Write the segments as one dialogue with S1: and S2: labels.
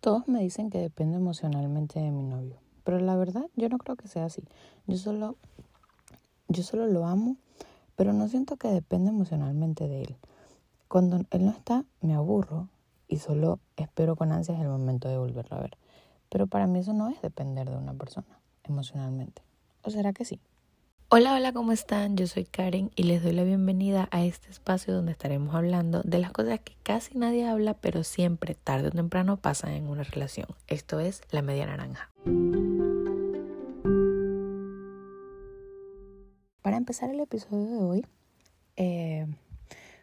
S1: Todos me dicen que depende emocionalmente de mi novio, pero la verdad yo no creo que sea así. Yo solo, yo solo lo amo, pero no siento que depende emocionalmente de él. Cuando él no está, me aburro y solo espero con ansias el momento de volverlo a ver. Pero para mí eso no es depender de una persona emocionalmente. ¿O será que sí? Hola, hola, ¿cómo están? Yo soy Karen y les doy la bienvenida a este espacio donde estaremos hablando de las cosas que casi nadie habla, pero siempre, tarde o temprano, pasan en una relación. Esto es La Media Naranja. Para empezar el episodio de hoy, eh,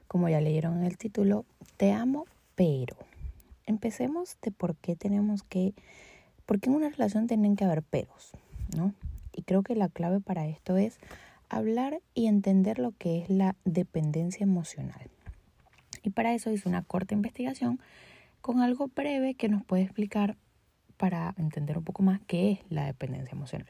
S1: como ya leyeron en el título, Te amo, pero. Empecemos de por qué tenemos que, por qué en una relación tienen que haber peros, ¿no? Y creo que la clave para esto es hablar y entender lo que es la dependencia emocional. Y para eso hice una corta investigación con algo breve que nos puede explicar para entender un poco más qué es la dependencia emocional.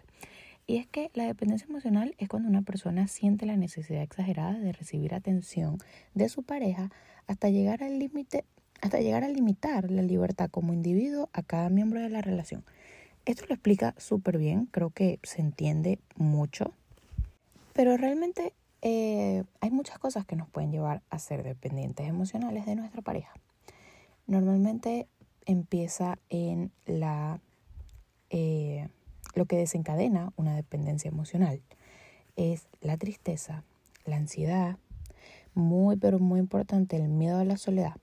S1: Y es que la dependencia emocional es cuando una persona siente la necesidad exagerada de recibir atención de su pareja hasta llegar al límite, hasta llegar a limitar la libertad como individuo a cada miembro de la relación. Esto lo explica súper bien, creo que se entiende mucho, pero realmente eh, hay muchas cosas que nos pueden llevar a ser dependientes emocionales de nuestra pareja. Normalmente empieza en la eh, lo que desencadena una dependencia emocional es la tristeza, la ansiedad, muy pero muy importante el miedo a la soledad.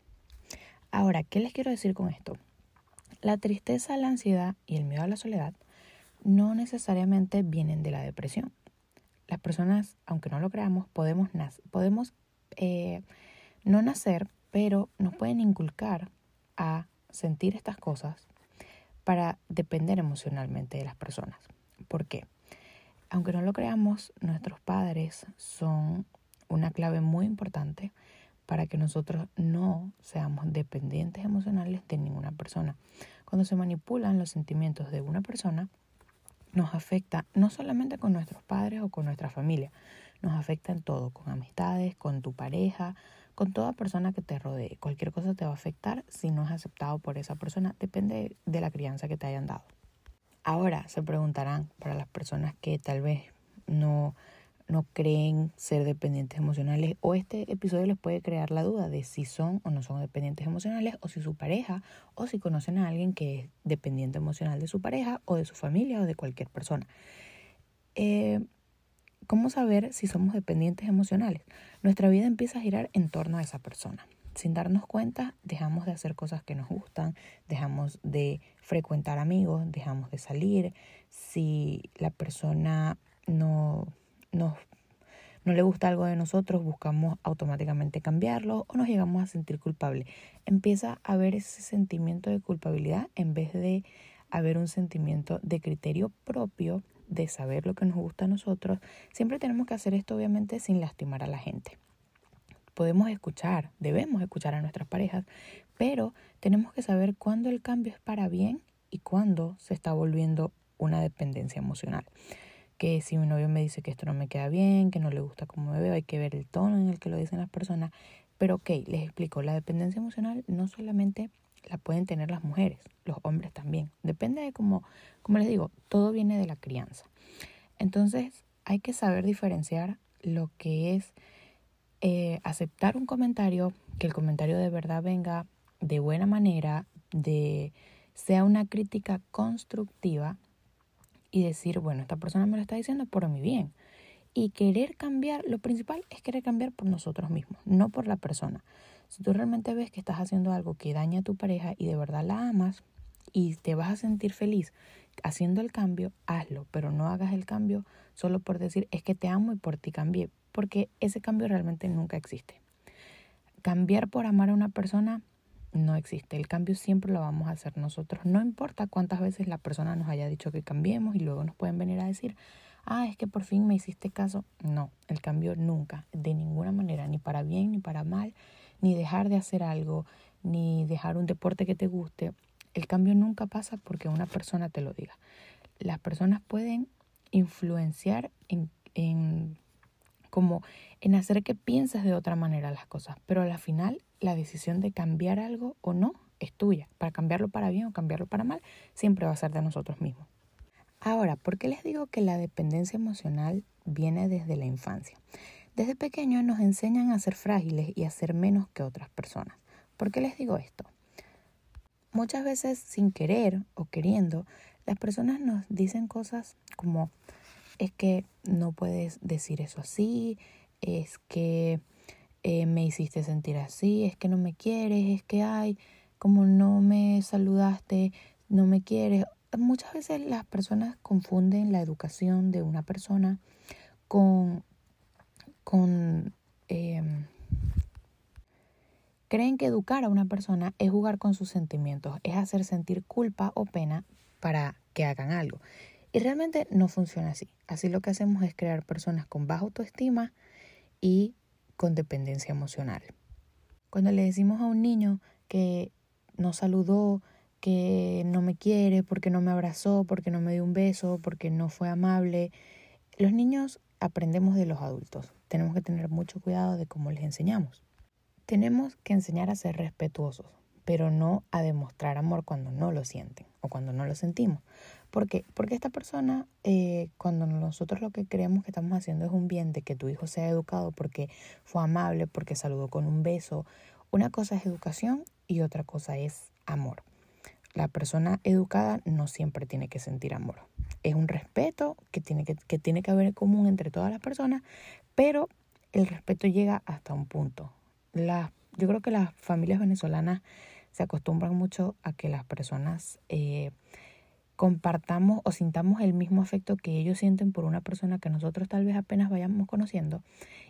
S1: Ahora, ¿qué les quiero decir con esto? La tristeza, la ansiedad y el miedo a la soledad no necesariamente vienen de la depresión. Las personas, aunque no lo creamos, podemos, eh, no nacer, pero nos pueden inculcar a sentir estas cosas para depender emocionalmente de las personas. ¿Por qué? Aunque no lo creamos, nuestros padres son una clave muy importante para que nosotros no seamos dependientes emocionales de ninguna persona. Cuando se manipulan los sentimientos de una persona, nos afecta no solamente con nuestros padres o con nuestra familia, nos afecta en todo, con amistades, con tu pareja, con toda persona que te rodee. Cualquier cosa te va a afectar si no es aceptado por esa persona, depende de la crianza que te hayan dado. Ahora se preguntarán para las personas que tal vez no no creen ser dependientes emocionales o este episodio les puede crear la duda de si son o no son dependientes emocionales o si su pareja o si conocen a alguien que es dependiente emocional de su pareja o de su familia o de cualquier persona. Eh, ¿Cómo saber si somos dependientes emocionales? Nuestra vida empieza a girar en torno a esa persona. Sin darnos cuenta, dejamos de hacer cosas que nos gustan, dejamos de frecuentar amigos, dejamos de salir. Si la persona no no le gusta algo de nosotros, buscamos automáticamente cambiarlo o nos llegamos a sentir culpables. Empieza a haber ese sentimiento de culpabilidad en vez de haber un sentimiento de criterio propio, de saber lo que nos gusta a nosotros. Siempre tenemos que hacer esto obviamente sin lastimar a la gente. Podemos escuchar, debemos escuchar a nuestras parejas, pero tenemos que saber cuándo el cambio es para bien y cuándo se está volviendo una dependencia emocional que si mi novio me dice que esto no me queda bien, que no le gusta cómo me veo, hay que ver el tono en el que lo dicen las personas. Pero ok, les explico, la dependencia emocional no solamente la pueden tener las mujeres, los hombres también. Depende de cómo, como les digo, todo viene de la crianza. Entonces hay que saber diferenciar lo que es eh, aceptar un comentario, que el comentario de verdad venga de buena manera, de sea una crítica constructiva y decir, bueno, esta persona me lo está diciendo por mi bien. Y querer cambiar, lo principal es querer cambiar por nosotros mismos, no por la persona. Si tú realmente ves que estás haciendo algo que daña a tu pareja y de verdad la amas y te vas a sentir feliz haciendo el cambio, hazlo, pero no hagas el cambio solo por decir es que te amo y por ti cambié, porque ese cambio realmente nunca existe. Cambiar por amar a una persona no existe. El cambio siempre lo vamos a hacer nosotros. No importa cuántas veces la persona nos haya dicho que cambiemos y luego nos pueden venir a decir, ah, es que por fin me hiciste caso. No, el cambio nunca, de ninguna manera, ni para bien ni para mal, ni dejar de hacer algo, ni dejar un deporte que te guste. El cambio nunca pasa porque una persona te lo diga. Las personas pueden influenciar en, en como en hacer que pienses de otra manera las cosas, pero al final la decisión de cambiar algo o no es tuya. Para cambiarlo para bien o cambiarlo para mal, siempre va a ser de nosotros mismos. Ahora, ¿por qué les digo que la dependencia emocional viene desde la infancia? Desde pequeños nos enseñan a ser frágiles y a ser menos que otras personas. ¿Por qué les digo esto? Muchas veces sin querer o queriendo, las personas nos dicen cosas como es que no puedes decir eso así, es que eh, me hiciste sentir así, es que no me quieres, es que hay, como no me saludaste, no me quieres muchas veces las personas confunden la educación de una persona con, con em, creen que educar a una persona es jugar con sus sentimientos, es hacer sentir culpa o pena para que hagan algo. Y realmente no funciona así. Así lo que hacemos es crear personas con baja autoestima y con dependencia emocional. Cuando le decimos a un niño que no saludó, que no me quiere, porque no me abrazó, porque no me dio un beso, porque no fue amable. Los niños aprendemos de los adultos. Tenemos que tener mucho cuidado de cómo les enseñamos. Tenemos que enseñar a ser respetuosos, pero no a demostrar amor cuando no lo sienten o cuando no lo sentimos. ¿Por qué? Porque esta persona, eh, cuando nosotros lo que creemos que estamos haciendo es un bien de que tu hijo sea educado porque fue amable, porque saludó con un beso, una cosa es educación y otra cosa es amor la persona educada no siempre tiene que sentir amor. Es un respeto que tiene que, que tiene que haber común entre todas las personas, pero el respeto llega hasta un punto. La, yo creo que las familias venezolanas se acostumbran mucho a que las personas eh, compartamos o sintamos el mismo afecto que ellos sienten por una persona que nosotros tal vez apenas vayamos conociendo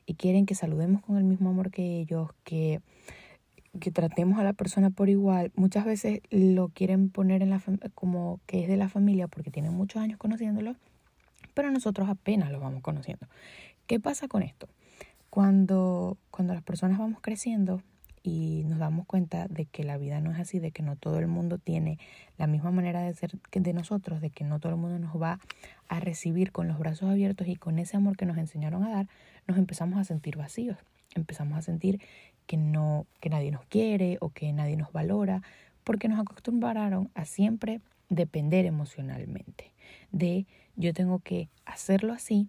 S1: y quieren que saludemos con el mismo amor que ellos, que que tratemos a la persona por igual, muchas veces lo quieren poner en la como que es de la familia porque tienen muchos años conociéndolo, pero nosotros apenas lo vamos conociendo. ¿Qué pasa con esto? Cuando, cuando las personas vamos creciendo y nos damos cuenta de que la vida no es así, de que no todo el mundo tiene la misma manera de ser que de nosotros, de que no todo el mundo nos va a recibir con los brazos abiertos y con ese amor que nos enseñaron a dar, nos empezamos a sentir vacíos, empezamos a sentir que no que nadie nos quiere o que nadie nos valora, porque nos acostumbraron a siempre depender emocionalmente de yo tengo que hacerlo así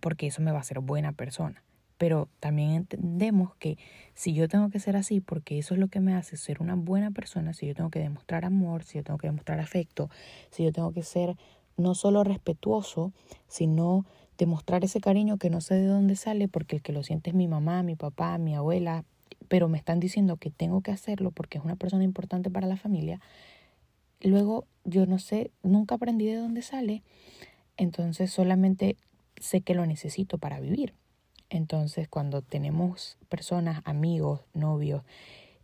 S1: porque eso me va a hacer buena persona. Pero también entendemos que si yo tengo que ser así porque eso es lo que me hace ser una buena persona, si yo tengo que demostrar amor, si yo tengo que demostrar afecto, si yo tengo que ser no solo respetuoso, sino demostrar ese cariño que no sé de dónde sale porque el que lo siente es mi mamá, mi papá, mi abuela, pero me están diciendo que tengo que hacerlo porque es una persona importante para la familia, luego yo no sé, nunca aprendí de dónde sale, entonces solamente sé que lo necesito para vivir. Entonces cuando tenemos personas, amigos, novios,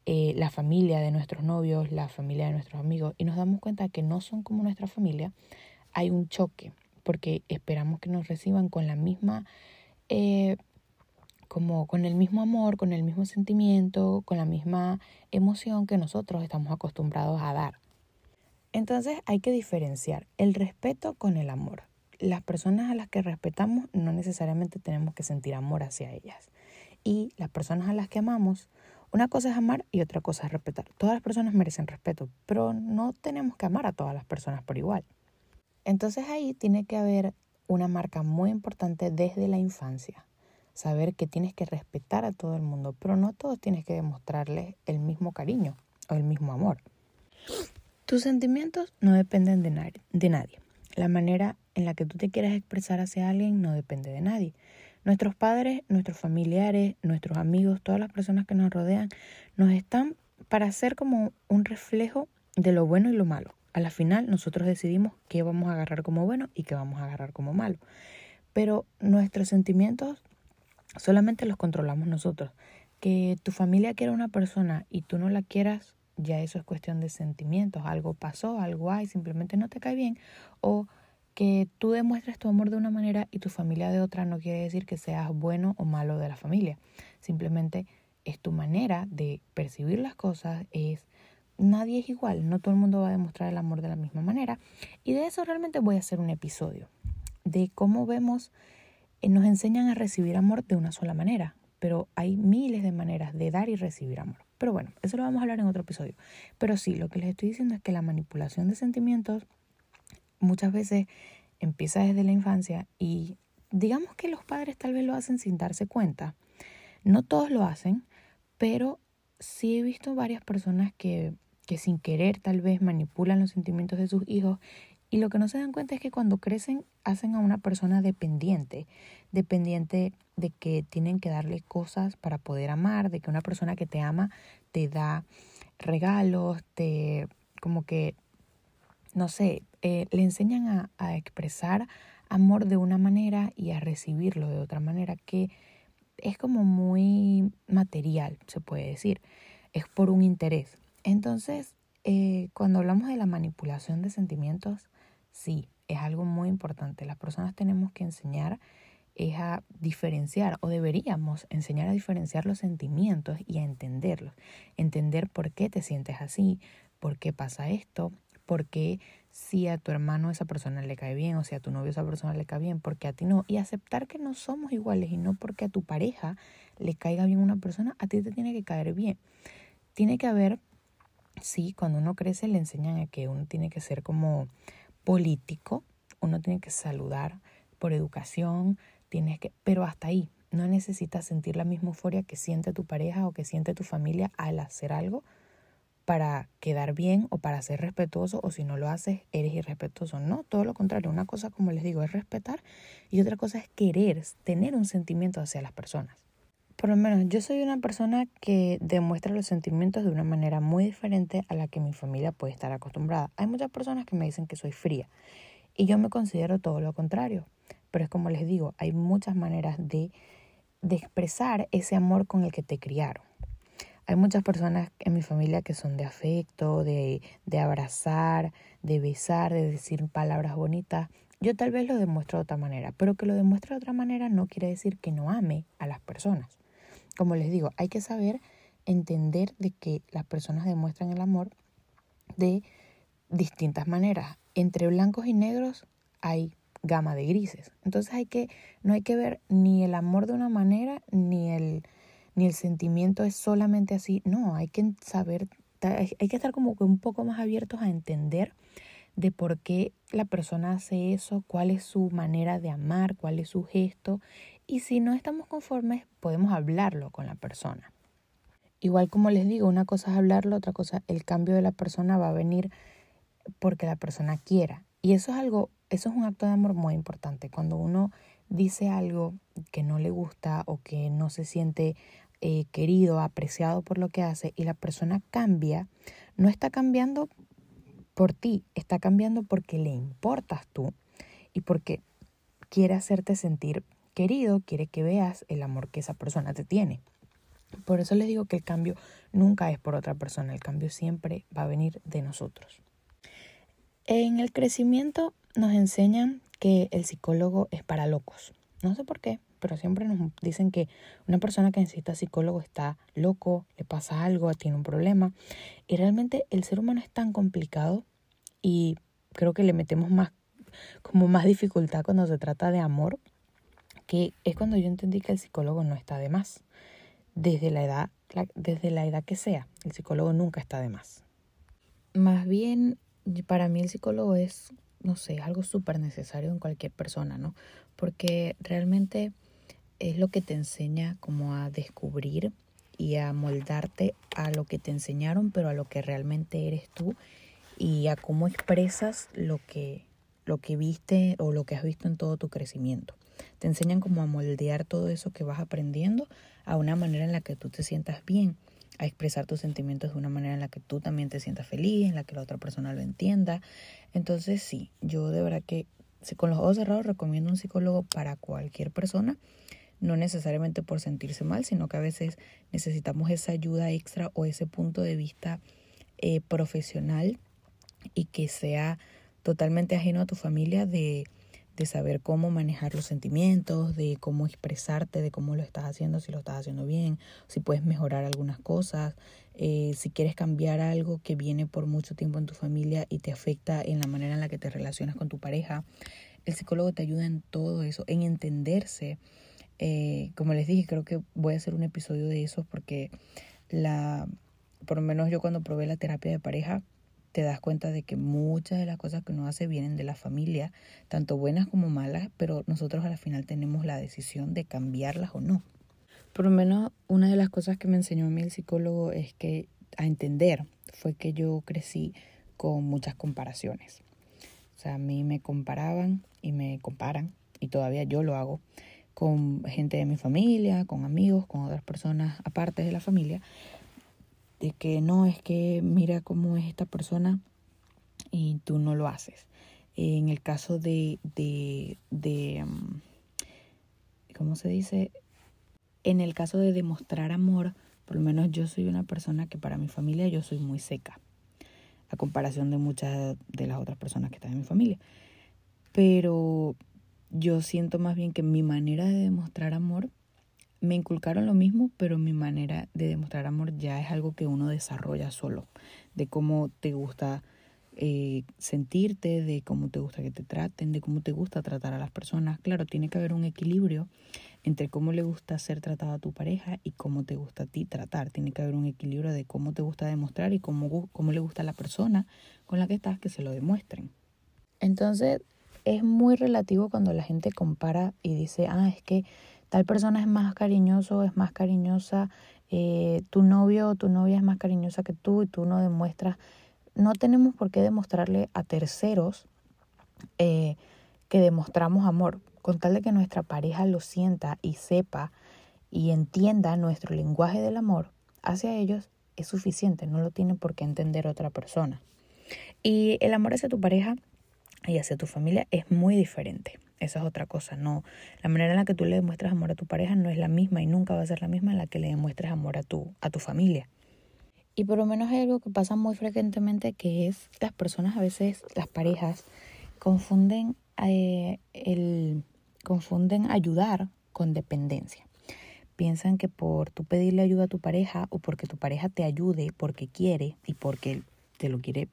S1: eh, la familia de nuestros novios, la familia de nuestros amigos, y nos damos cuenta que no son como nuestra familia, hay un choque, porque esperamos que nos reciban con la misma eh, como con el mismo amor, con el mismo sentimiento, con la misma emoción que nosotros estamos acostumbrados a dar. Entonces hay que diferenciar el respeto con el amor. Las personas a las que respetamos no necesariamente tenemos que sentir amor hacia ellas. Y las personas a las que amamos, una cosa es amar y otra cosa es respetar. Todas las personas merecen respeto, pero no tenemos que amar a todas las personas por igual. Entonces ahí tiene que haber una marca muy importante desde la infancia saber que tienes que respetar a todo el mundo, pero no todos tienes que demostrarles el mismo cariño o el mismo amor. Tus sentimientos no dependen de, nadie. La manera en la que tú te quieras expresar hacia alguien no depende de nadie. Nuestros padres, nuestros familiares, nuestros amigos, todas las personas que nos rodean, nos están para ser como un reflejo de lo bueno y lo malo. A la final nosotros decidimos qué vamos a agarrar como bueno y qué vamos a agarrar como malo. Pero nuestros sentimientos solamente los controlamos nosotros. Que tu familia quiera una persona y tú no la quieras, ya eso es cuestión de sentimientos. Algo pasó, algo hay, simplemente no te cae bien. O que tú demuestres tu amor de una manera y tu familia de otra no quiere decir que seas bueno o malo de la familia. Simplemente es tu manera de percibir las cosas, es nadie es igual, no todo el mundo va a demostrar el amor de la misma manera. Y de eso realmente voy a hacer un episodio, de cómo vemos eh, nos enseñan a recibir amor de una sola manera, pero hay miles de maneras de dar y recibir amor. Pero bueno, eso lo vamos a hablar en otro episodio. Pero sí, lo que les estoy diciendo es que la manipulación de sentimientos muchas veces empieza desde la infancia y digamos que los padres tal vez lo hacen sin darse cuenta. No todos lo hacen, pero sí he visto varias personas que, que sin querer tal vez manipulan los sentimientos de sus hijos y lo que no se dan cuenta es que cuando crecen hacen a una persona dependiente, dependiente de que tienen que darle cosas para poder amar, de que una persona que te ama te da regalos, te como que, no sé, eh, le enseñan a, a expresar amor de una manera y a recibirlo de otra manera que es como muy material, se puede decir, es por un interés. Entonces, eh, cuando hablamos de la manipulación de sentimientos, sí, es algo muy importante. Las personas tenemos que enseñar es a diferenciar o deberíamos enseñar a diferenciar los sentimientos y a entenderlos. Entender por qué te sientes así, por qué pasa esto, por qué si a tu hermano esa persona le cae bien o si a tu novio esa persona le cae bien, porque a ti no. Y aceptar que no somos iguales y no porque a tu pareja le caiga bien una persona, a ti te tiene que caer bien. Tiene que haber, sí, cuando uno crece le enseñan a que uno tiene que ser como político, uno tiene que saludar por educación, tienes que, pero hasta ahí, no necesitas sentir la misma euforia que siente tu pareja o que siente tu familia al hacer algo para quedar bien o para ser respetuoso o si no lo haces eres irrespetuoso. No, todo lo contrario. Una cosa, como les digo, es respetar y otra cosa es querer, tener un sentimiento hacia las personas. Por lo menos yo soy una persona que demuestra los sentimientos de una manera muy diferente a la que mi familia puede estar acostumbrada. Hay muchas personas que me dicen que soy fría y yo me considero todo lo contrario. Pero es como les digo, hay muchas maneras de, de expresar ese amor con el que te criaron. Hay muchas personas en mi familia que son de afecto, de, de abrazar, de besar, de decir palabras bonitas. Yo tal vez lo demuestro de otra manera, pero que lo demuestre de otra manera no quiere decir que no ame a las personas. Como les digo, hay que saber entender de que las personas demuestran el amor de distintas maneras. Entre blancos y negros hay gama de grises. Entonces hay que, no hay que ver ni el amor de una manera, ni el, ni el sentimiento es solamente así. No, hay que saber, hay que estar como que un poco más abiertos a entender de por qué la persona hace eso, cuál es su manera de amar, cuál es su gesto y si no estamos conformes, podemos hablarlo con la persona. Igual como les digo, una cosa es hablarlo, otra cosa, el cambio de la persona va a venir porque la persona quiera. Y eso es algo, eso es un acto de amor muy importante. Cuando uno dice algo que no le gusta o que no se siente eh, querido, apreciado por lo que hace y la persona cambia, no está cambiando por ti, está cambiando porque le importas tú y porque quiere hacerte sentir querido quiere que veas el amor que esa persona te tiene. Por eso les digo que el cambio nunca es por otra persona, el cambio siempre va a venir de nosotros. En el crecimiento nos enseñan que el psicólogo es para locos. No sé por qué, pero siempre nos dicen que una persona que necesita psicólogo está loco, le pasa algo, tiene un problema. Y realmente el ser humano es tan complicado y creo que le metemos más como más dificultad cuando se trata de amor que es cuando yo entendí que el psicólogo no está de más. Desde la edad, desde la edad que sea, el psicólogo nunca está de más. Más bien, para mí el psicólogo es, no sé, algo súper necesario en cualquier persona, ¿no? Porque realmente es lo que te enseña como a descubrir y a moldarte a lo que te enseñaron, pero a lo que realmente eres tú y a cómo expresas lo que, lo que viste o lo que has visto en todo tu crecimiento. Te enseñan como a moldear todo eso que vas aprendiendo a una manera en la que tú te sientas bien, a expresar tus sentimientos de una manera en la que tú también te sientas feliz, en la que la otra persona lo entienda. Entonces sí, yo de verdad que con los ojos cerrados recomiendo un psicólogo para cualquier persona, no necesariamente por sentirse mal, sino que a veces necesitamos esa ayuda extra o ese punto de vista eh, profesional y que sea totalmente ajeno a tu familia de de saber cómo manejar los sentimientos, de cómo expresarte, de cómo lo estás haciendo, si lo estás haciendo bien, si puedes mejorar algunas cosas, eh, si quieres cambiar algo que viene por mucho tiempo en tu familia y te afecta en la manera en la que te relacionas con tu pareja. El psicólogo te ayuda en todo eso, en entenderse. Eh, como les dije, creo que voy a hacer un episodio de eso porque la, por lo menos yo cuando probé la terapia de pareja, te das cuenta de que muchas de las cosas que uno hace vienen de la familia, tanto buenas como malas, pero nosotros al final tenemos la decisión de cambiarlas o no. Por lo menos una de las cosas que me enseñó a mí el psicólogo es que a entender fue que yo crecí con muchas comparaciones. O sea, a mí me comparaban y me comparan, y todavía yo lo hago, con gente de mi familia, con amigos, con otras personas aparte de la familia, de que no es que mira cómo es esta persona y tú no lo haces. En el caso de, de, de mm, ¿cómo se dice? En el caso de demostrar amor, por lo menos yo soy una persona que para mi familia yo soy muy seca, a comparación de muchas de las otras personas que están en mi familia. Pero yo siento más bien que mi manera de demostrar amor me inculcaron lo mismo, pero mi manera de demostrar amor ya es algo que uno desarrolla solo, de cómo te gusta eh, sentirte, de cómo te gusta que te traten, de cómo te gusta tratar a las personas. Claro, tiene que haber un equilibrio entre cómo le gusta ser tratado a tu pareja y cómo te gusta a ti tratar. Tiene que haber un equilibrio de cómo te gusta demostrar y cómo, cómo le gusta a la persona con la que estás que se lo demuestren. Entonces, es muy relativo cuando la gente compara y dice, ah, es que tal persona es más cariñoso, es más cariñosa, eh, tu novio o tu novia es más cariñosa que tú y tú no demuestras. No tenemos por qué demostrarle a terceros eh, que demostramos amor, con tal de que nuestra pareja lo sienta y sepa y entienda nuestro lenguaje del amor hacia ellos es suficiente, no lo tiene por qué entender otra persona. Y el amor hacia tu pareja y hacia tu familia es muy diferente. Esa es otra cosa, no. La manera en la que tú le demuestras amor a tu pareja no es la misma y nunca va a ser la misma en la que le demuestres amor a tu, a tu familia. Y por lo menos hay algo que pasa muy frecuentemente que es las personas a veces, las parejas, confunden, eh, el, confunden ayudar con dependencia. Piensan que por tú pedirle ayuda a tu pareja o porque tu pareja te ayude porque quiere y porque te lo quiere,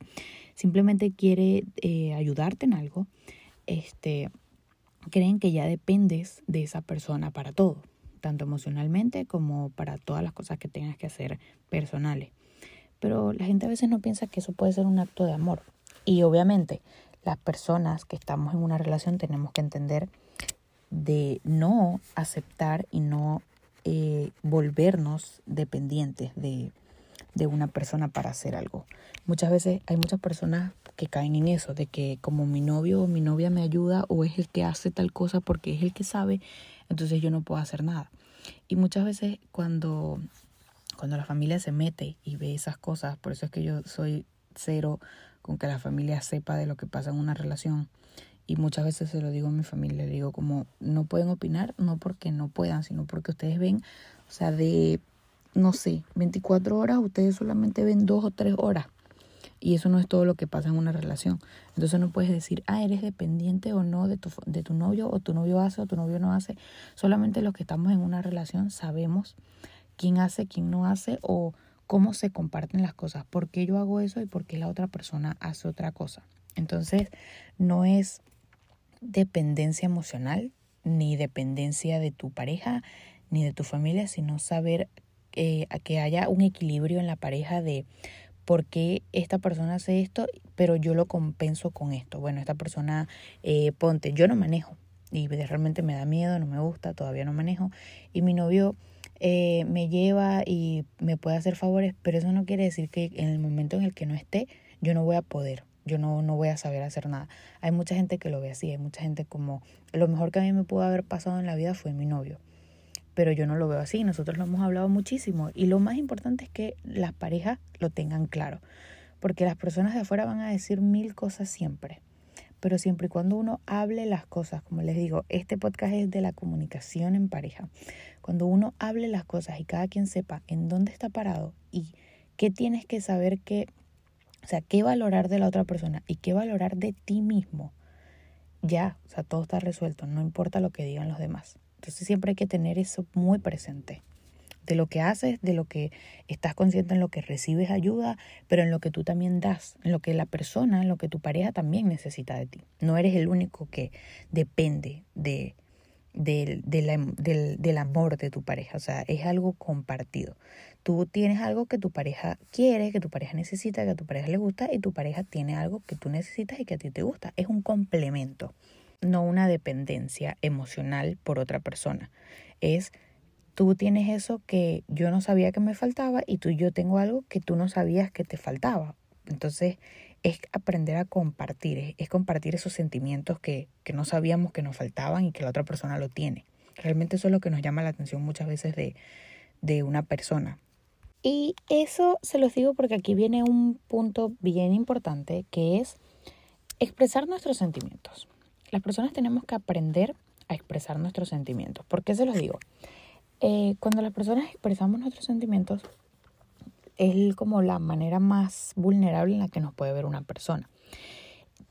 S1: simplemente quiere eh, ayudarte en algo, este, creen que ya dependes de esa persona para todo, tanto emocionalmente como para todas las cosas que tengas que hacer personales. Pero la gente a veces no piensa que eso puede ser un acto de amor. Y obviamente las personas que estamos en una relación tenemos que entender de no aceptar y no eh, volvernos dependientes de, de una persona para hacer algo. Muchas veces hay muchas personas que caen en eso, de que como mi novio o mi novia me ayuda o es el que hace tal cosa porque es el que sabe, entonces yo no puedo hacer nada. Y muchas veces cuando, cuando la familia se mete y ve esas cosas, por eso es que yo soy cero con que la familia sepa de lo que pasa en una relación. Y muchas veces se lo digo a mi familia, le digo como no pueden opinar, no porque no puedan, sino porque ustedes ven, o sea, de, no sé, 24 horas, ustedes solamente ven dos o tres horas y eso no es todo lo que pasa en una relación. Entonces no puedes decir, ah, eres dependiente o no de tu, de tu novio, o tu novio hace o tu novio no hace. Solamente los que estamos en una relación sabemos quién hace, quién no hace, o cómo se comparten las cosas, por qué yo hago eso y por qué la otra persona hace otra cosa. Entonces, no es dependencia emocional, ni dependencia de tu pareja, ni de tu familia, sino saber eh, que haya un equilibrio en la pareja de por qué esta persona hace esto, pero yo lo compenso con esto. Bueno, esta persona, eh, ponte, yo no manejo y realmente me da miedo, no me gusta, todavía no manejo. Y mi novio eh, me lleva y me puede hacer favores, pero eso no quiere decir que en el momento en el que no esté, yo no voy a poder. Yo no, no voy a saber hacer nada. Hay mucha gente que lo ve así, hay mucha gente como, lo mejor que a mí me pudo haber pasado en la vida fue mi novio pero yo no lo veo así, nosotros lo hemos hablado muchísimo y lo más importante es que las parejas lo tengan claro, porque las personas de afuera van a decir mil cosas siempre, pero siempre y cuando uno hable las cosas, como les digo, este podcast es de la comunicación en pareja, cuando uno hable las cosas y cada quien sepa en dónde está parado y qué tienes que saber que, o sea, qué valorar de la otra persona y qué valorar de ti mismo, ya, o sea, todo está resuelto, no importa lo que digan los demás. Entonces siempre hay que tener eso muy presente. De lo que haces, de lo que estás consciente en lo que recibes ayuda, pero en lo que tú también das, en lo que la persona, en lo que tu pareja también necesita de ti. No eres el único que depende de, del, del, del, amor de tu pareja. O sea, es algo compartido. tú tienes algo que tu pareja quiere, que tu pareja necesita, que a tu pareja le gusta y tu pareja tiene algo que tú necesitas y que a ti te gusta. Es un complemento, no una dependencia emocional por otra persona. Es tú tienes eso que yo no sabía que me faltaba y tú yo tengo algo que tú no sabías que te faltaba. Entonces es aprender a compartir, es, compartir esos sentimientos que, que no sabíamos que nos faltaban y que la otra persona lo tiene. Realmente eso es lo que nos llama la atención muchas veces de, de una persona. Y eso se los digo porque aquí viene un punto bien importante que es expresar nuestros sentimientos. Las personas tenemos que aprender a expresar nuestros sentimientos. ¿Por qué se los digo? Eh, cuando las personas expresamos nuestros sentimientos, es como la manera más vulnerable en la que nos puede ver una persona.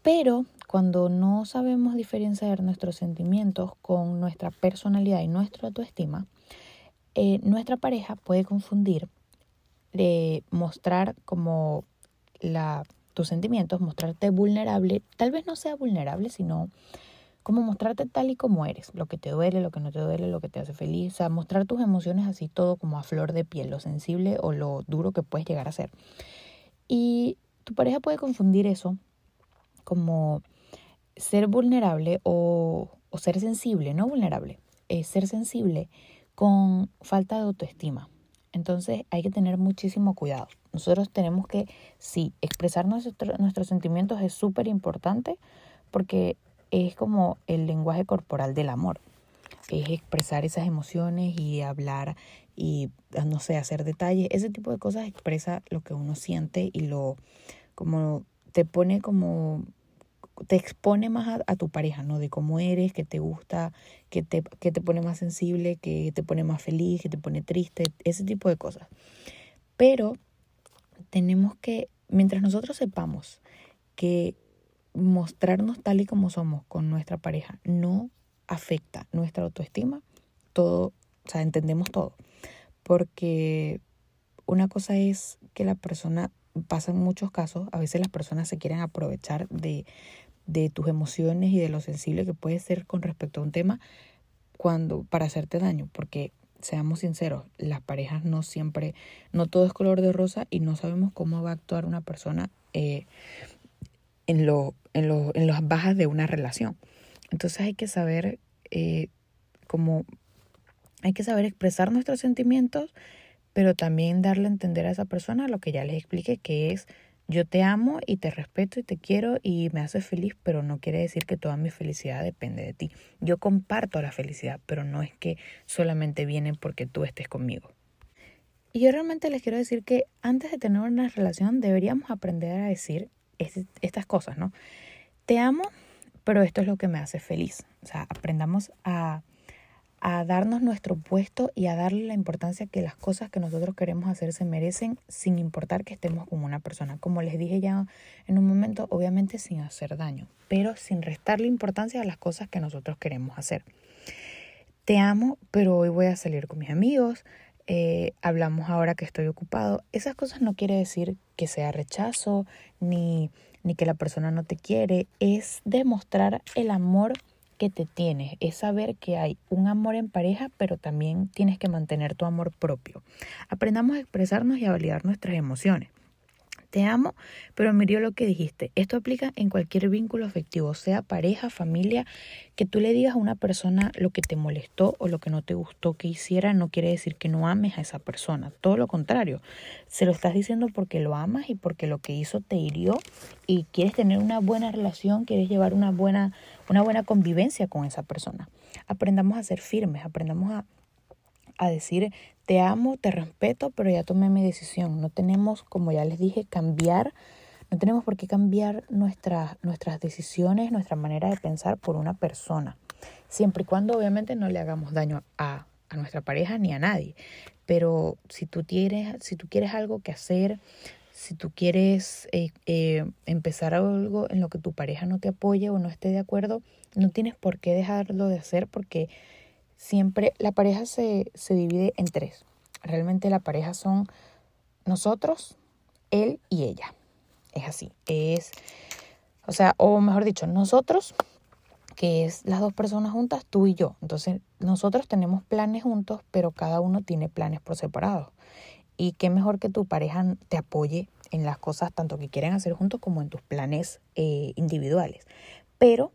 S1: Pero cuando no sabemos diferenciar nuestros sentimientos con nuestra personalidad y nuestra autoestima, eh, nuestra pareja puede confundir de mostrar como la, tus sentimientos, mostrarte vulnerable, tal vez no sea vulnerable, sino como mostrarte tal y como eres, lo que te duele, lo que no te duele, lo que te hace feliz, o sea, mostrar tus emociones así todo como a flor de piel, lo sensible o lo duro que puedes llegar a ser. Y tu pareja puede confundir eso como ser vulnerable o, o ser sensible, no vulnerable, es ser sensible con falta de autoestima. Entonces hay que tener muchísimo cuidado. Nosotros tenemos que, sí, expresar nuestros sentimientos es súper importante porque es como el lenguaje corporal del amor. Es expresar esas emociones y hablar y, no sé, hacer detalles. Ese tipo de cosas expresa lo que uno siente y lo, como, te pone como te expone más a, tu pareja, ¿no? De cómo eres, qué te gusta, qué te, qué te pone más sensible, qué te pone más feliz, qué te pone triste, ese tipo de cosas. Pero tenemos que, mientras nosotros sepamos que mostrarnos tal y como somos con nuestra pareja no afecta nuestra autoestima, todo, o sea, entendemos todo. Porque una cosa es que la persona, pasa en muchos casos, a veces las personas se quieren aprovechar de, de tus emociones y de lo sensible que puedes ser con respecto a un tema cuando para hacerte daño, porque seamos sinceros, las parejas no siempre, no todo es color de rosa y no sabemos cómo va a actuar una persona eh, en, lo, en, lo, en las bajas de una relación. Entonces hay que saber eh, cómo, hay que saber expresar nuestros sentimientos, pero también darle a entender a esa persona lo que ya les expliqué, que es yo te amo y te respeto y te quiero y me haces feliz, pero no quiere decir que toda mi felicidad depende de ti. Yo comparto la felicidad, pero no es que solamente viene porque tú estés conmigo. Y yo realmente les quiero decir que antes de tener una relación deberíamos aprender a decir estas cosas, ¿no? Te amo, pero esto es lo que me hace feliz. O sea, aprendamos a a darnos nuestro puesto y a darle la importancia que las cosas que nosotros queremos hacer se merecen sin importar que estemos con una persona. Como les dije ya en un momento, obviamente sin hacer daño, pero sin restarle importancia a las cosas que nosotros queremos hacer. Te amo, pero hoy voy a salir con mis amigos. Eh, hablamos ahora que estoy ocupado. Esas cosas no quiere decir que sea rechazo ni, ni que la persona no te quiere. Es demostrar el amor que te tienes, es saber que hay un amor en pareja, pero también tienes que mantener tu amor propio. Aprendamos a expresarnos y a validar nuestras emociones. Te amo, pero mirió lo que dijiste. Esto aplica en cualquier vínculo afectivo, sea pareja, familia, que tú le digas a una persona lo que te molestó o lo que no te gustó que hiciera, no quiere decir que no ames a esa persona. Todo lo contrario, se lo estás diciendo porque lo amas y porque lo que hizo te hirió y quieres tener una buena relación, quieres llevar una buena, una buena convivencia con esa persona. Aprendamos a ser firmes, aprendamos a a decir te amo, te respeto, pero ya tomé mi decisión. No tenemos, como ya les dije, cambiar, no tenemos por qué cambiar nuestras, nuestras decisiones, nuestra manera de pensar por una persona. Siempre y cuando obviamente no le hagamos daño a, a nuestra pareja ni a nadie. Pero si tú quieres, si tú quieres algo que hacer, si tú quieres eh, eh, empezar algo en lo que tu pareja no te apoye o no esté de acuerdo, no tienes por qué dejarlo de hacer porque siempre la pareja se, se divide en tres. Realmente la pareja son nosotros, él y ella. Es así. Es, o sea, o mejor dicho, nosotros, que es las dos personas juntas, tú y yo. Entonces, nosotros tenemos planes juntos, pero cada uno tiene planes por separado. Y qué mejor que tu pareja te apoye en las cosas tanto que quieren hacer juntos como en tus planes eh, individuales. Pero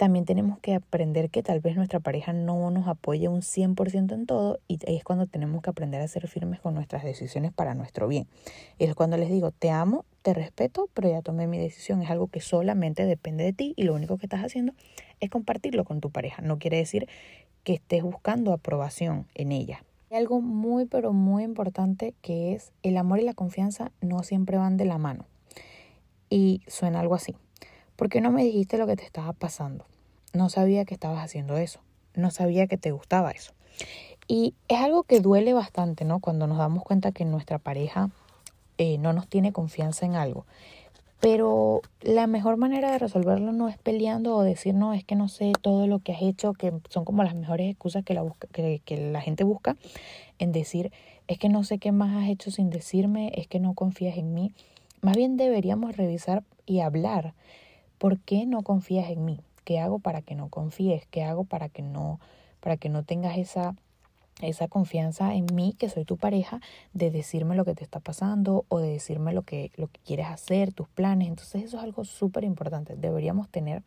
S1: también tenemos que aprender que tal vez nuestra pareja no nos apoye un 100% en todo y es cuando tenemos que aprender a ser firmes con nuestras decisiones para nuestro bien. Es cuando les digo, te amo, te respeto, pero ya tomé mi decisión. Es algo que solamente depende de ti y lo único que estás haciendo es compartirlo con tu pareja. No quiere decir que estés buscando aprobación en ella. Hay algo muy, pero muy importante que es el amor y la confianza no siempre van de la mano. Y suena algo así. ¿Por qué no me dijiste lo que te estaba pasando? No sabía que estabas haciendo eso. No sabía que te gustaba eso. Y es algo que duele bastante, ¿no? Cuando nos damos cuenta que nuestra pareja eh, no nos tiene confianza en algo. Pero la mejor manera de resolverlo no es peleando o decir, no, es que no sé todo lo que has hecho, que son como las mejores excusas que la, que, que la gente busca en decir, es que no sé qué más has hecho sin decirme, es que no confías en mí. Más bien deberíamos revisar y hablar ¿Por qué no confías en mí? ¿Qué hago para que no confíes? ¿Qué hago para que no, para que no tengas esa, esa confianza en mí, que soy tu pareja, de decirme lo que te está pasando o de decirme lo que, lo que quieres hacer, tus planes? Entonces eso es algo súper importante. Deberíamos tener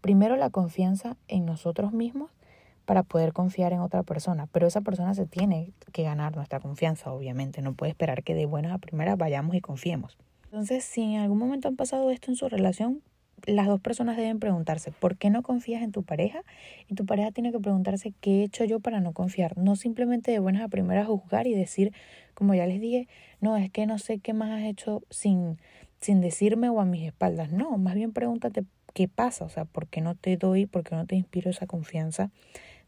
S1: primero la confianza en nosotros mismos para poder confiar en otra persona, pero esa persona se tiene que ganar nuestra confianza, obviamente, no puede esperar que de buenas a primeras vayamos y confiemos. Entonces, si en algún momento han pasado esto en su relación, las dos personas deben preguntarse, ¿por qué no confías en tu pareja? Y tu pareja tiene que preguntarse, ¿qué he hecho yo para no confiar? No simplemente de buenas a primeras juzgar y decir, como ya les dije, no, es que no sé qué más has hecho sin, sin decirme o a mis espaldas. No, más bien pregúntate qué pasa, o sea, ¿por qué no te doy, por qué no te inspiro esa confianza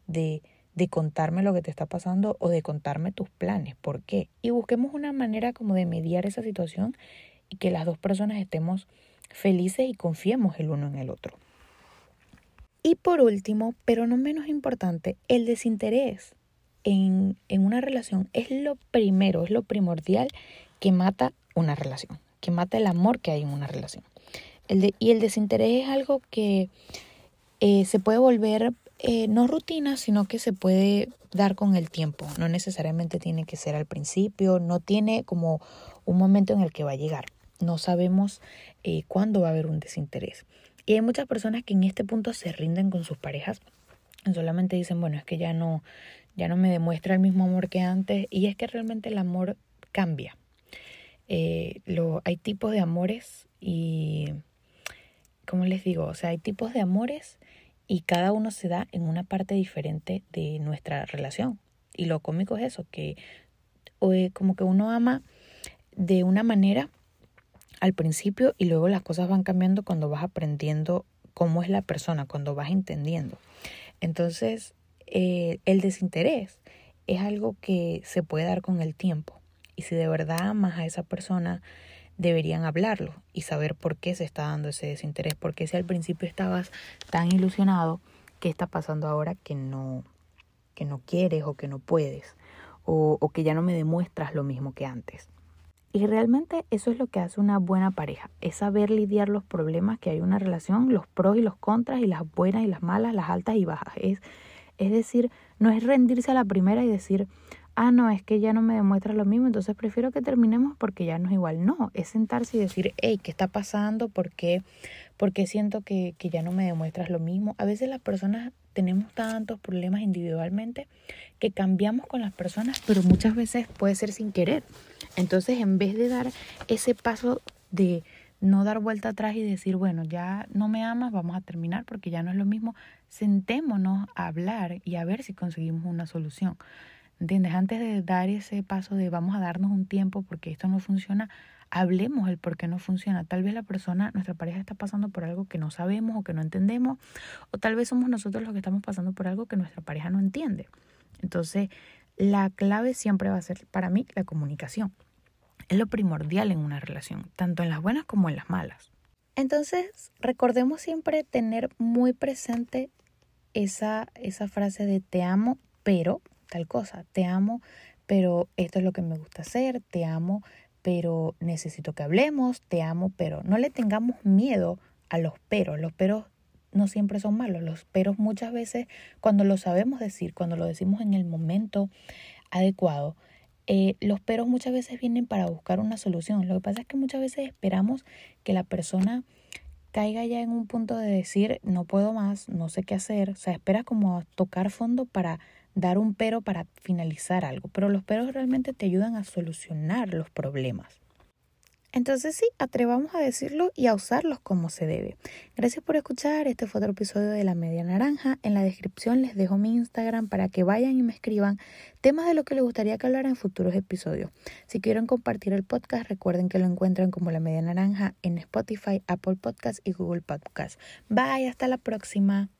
S1: de, de contarme lo que te está pasando o de contarme tus planes? ¿Por qué? Y busquemos una manera como de mediar esa situación y que las dos personas estemos felices y confiemos el uno en el otro. Y por último, pero no menos importante, el desinterés en, en una relación es lo primero, es lo primordial que mata una relación, que mata el amor que hay en una relación. El y el desinterés es algo que eh, se puede volver eh, no rutina, sino que se puede dar con el tiempo. No necesariamente tiene que ser al principio, no tiene como un momento en el que va a llegar no sabemos eh, cuándo va a haber un desinterés. Y hay muchas personas que en este punto se rinden con sus parejas, solamente dicen, bueno, es que ya no, ya no me demuestra el mismo amor que antes, y es que realmente el amor cambia. Eh, hay tipos de amores y, ¿cómo les digo? O sea, hay tipos de amores y cada uno se da en una parte diferente de nuestra relación. Y lo cómico es eso, que como que uno ama de una manera al principio y luego las cosas van cambiando cuando vas aprendiendo cómo es la persona, cuando vas entendiendo. Entonces, eh, el desinterés es algo que se puede dar con el tiempo. Y si de verdad amas a esa persona, deberían hablarlo y saber por qué se está dando ese desinterés. Porque si al principio estabas tan ilusionado, ¿qué está pasando ahora que no, que no quieres o que no puedes? O, o que ya no me demuestras lo mismo que antes. Y realmente eso es lo que hace una buena pareja, es saber lidiar los problemas que hay en una relación, los pros y los contras y las buenas y las malas, las altas y bajas. Es, es decir, no es rendirse a la primera y decir, ah, no, es que ya no me demuestra lo mismo, entonces prefiero que terminemos porque ya no es igual. No, es sentarse y decir, hey, ¿qué está pasando? ¿Por qué, ¿Por qué siento que, que ya no me demuestras lo mismo? A veces las personas tenemos tantos problemas individualmente que cambiamos con las personas, pero muchas veces puede ser sin querer. Entonces, en vez de dar ese paso de no dar vuelta atrás y decir, bueno, ya no me amas, vamos a terminar porque ya no es lo mismo, sentémonos a hablar y a ver si conseguimos una solución. ¿Entiendes? Antes de dar ese paso de vamos a darnos un tiempo porque esto no funciona, hablemos el por qué no funciona. Tal vez la persona, nuestra pareja está pasando por algo que no sabemos o que no entendemos, o tal vez somos nosotros los que estamos pasando por algo que nuestra pareja no entiende. Entonces, la clave siempre va a ser para mí la comunicación. Es lo primordial en una relación, tanto en las buenas como en las malas. Entonces, recordemos siempre tener muy presente esa, esa frase de te amo, pero tal cosa, te amo, pero esto es lo que me gusta hacer, te amo, pero necesito que hablemos, te amo, pero no le tengamos miedo a los peros. Los peros no siempre son malos. Los peros muchas veces, cuando lo sabemos decir, cuando lo decimos en el momento adecuado, eh, los peros muchas veces vienen para buscar una solución. Lo que pasa es que muchas veces esperamos que la persona caiga ya en un punto de decir no puedo más, no sé qué hacer. O sea, esperas como tocar fondo para dar un pero para finalizar algo. Pero los peros realmente te ayudan a solucionar los problemas. Entonces sí, atrevamos a decirlo y a usarlos como se debe. Gracias por escuchar. Este fue otro episodio de La Media Naranja. En la descripción les dejo mi Instagram para que vayan y me escriban temas de lo que les gustaría que hablara en futuros episodios. Si quieren compartir el podcast, recuerden que lo encuentran como La Media Naranja en Spotify, Apple Podcast y Google Podcast. Bye, hasta la próxima.